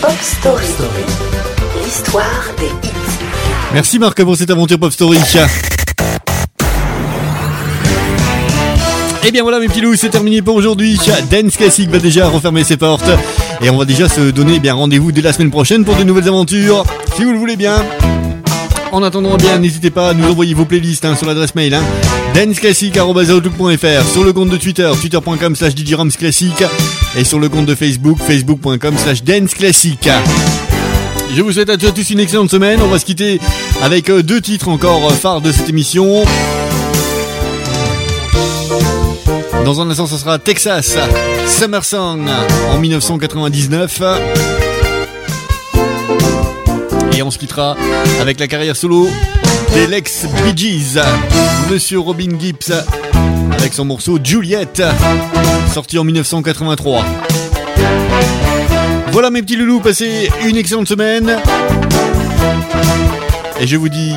Pop Story. L'histoire des hits. Merci Marc pour cette aventure Pop Story. Et bien voilà mes petits loups, c'est terminé pour aujourd'hui. Dance Classic va déjà refermer ses portes. Et on va déjà se donner eh bien rendez-vous dès la semaine prochaine pour de nouvelles aventures. Si vous le voulez bien. En attendant, eh bien, n'hésitez pas à nous envoyer vos playlists hein, sur l'adresse mail hein, danceclassic.outlook.fr sur le compte de Twitter, twitter.com slash classique et sur le compte de Facebook, facebook.com slash danceclassic. Je vous souhaite à tous une excellente semaine. On va se quitter avec euh, deux titres encore euh, phares de cette émission. Dans un instant, ce sera Texas Summer Song en 1999. Et on se quittera avec la carrière solo des Lex Bee Gees, Monsieur Robin Gibbs, avec son morceau Juliette, sorti en 1983. Voilà mes petits loulous, passez une excellente semaine. Et je vous dis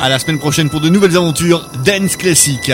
à la semaine prochaine pour de nouvelles aventures Dance Classique.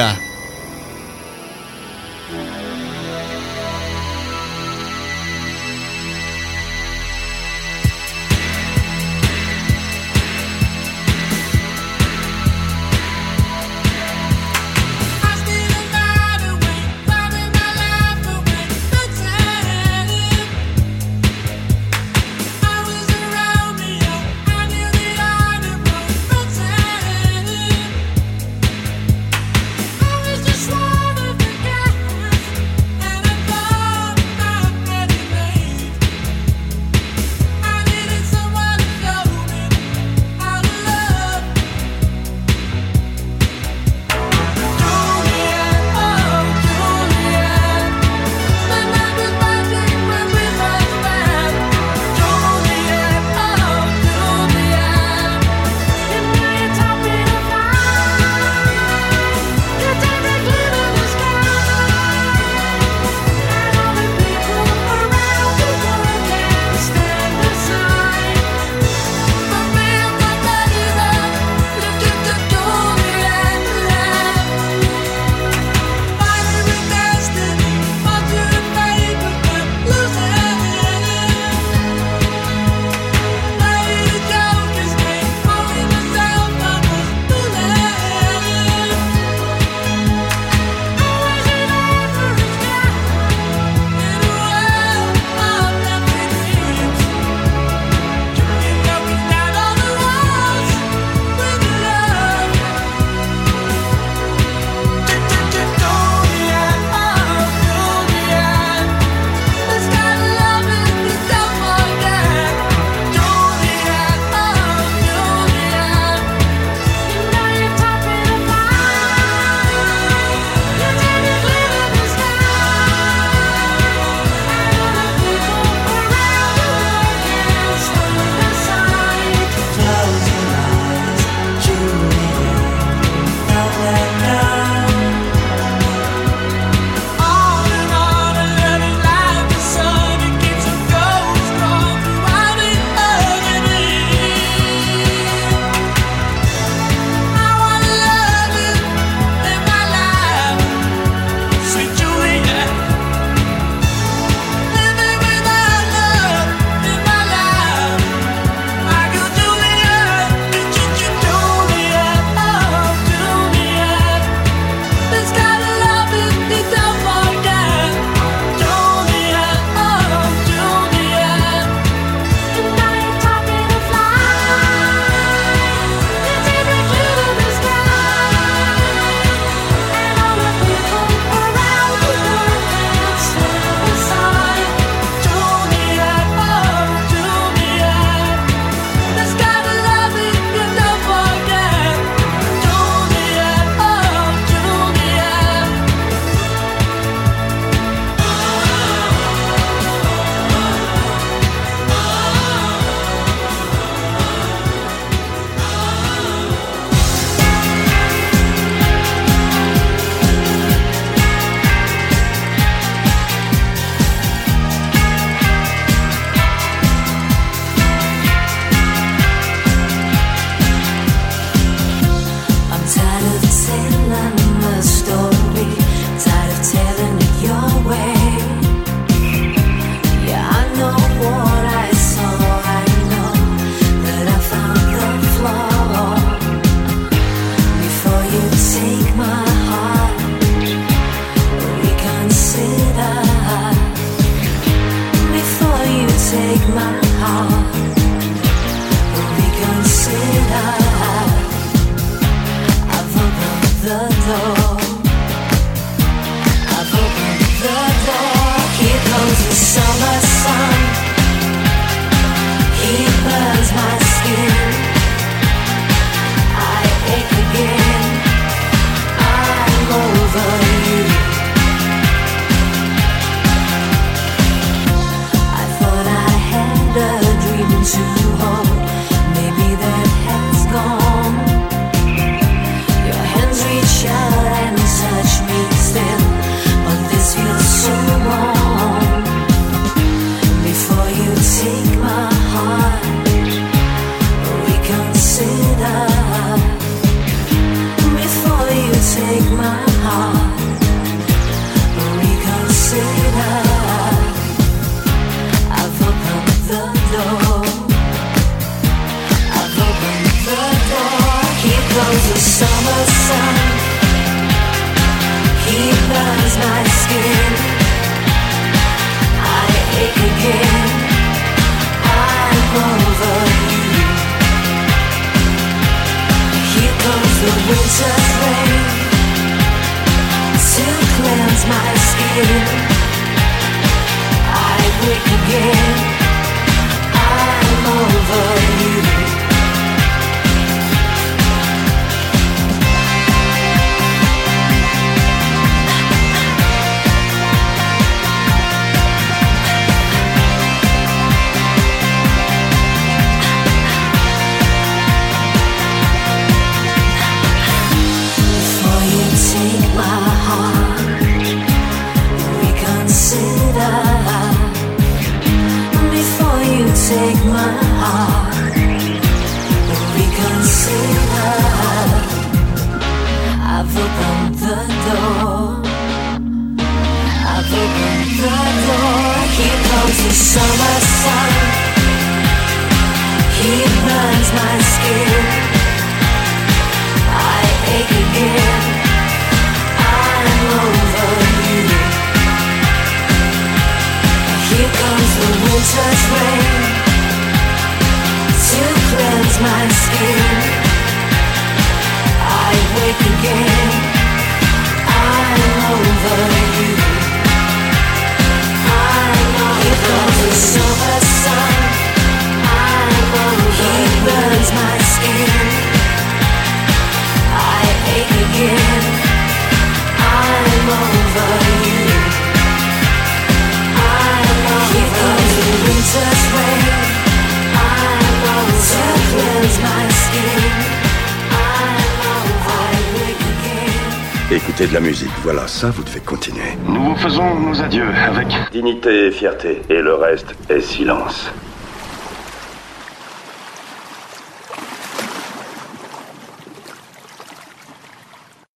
Et fierté, et le reste est silence.